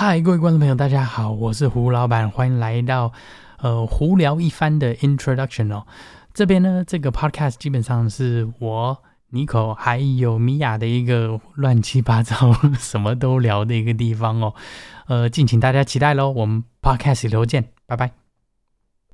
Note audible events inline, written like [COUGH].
嗨，各位观众朋友，大家好，我是胡老板，欢迎来到呃胡聊一番的 Introduction 哦。这边呢，这个 Podcast 基本上是我、尼可还有米娅的一个乱七八糟 [LAUGHS] 什么都聊的一个地方哦。呃，敬请大家期待喽，我们 Podcast 里头见，拜拜。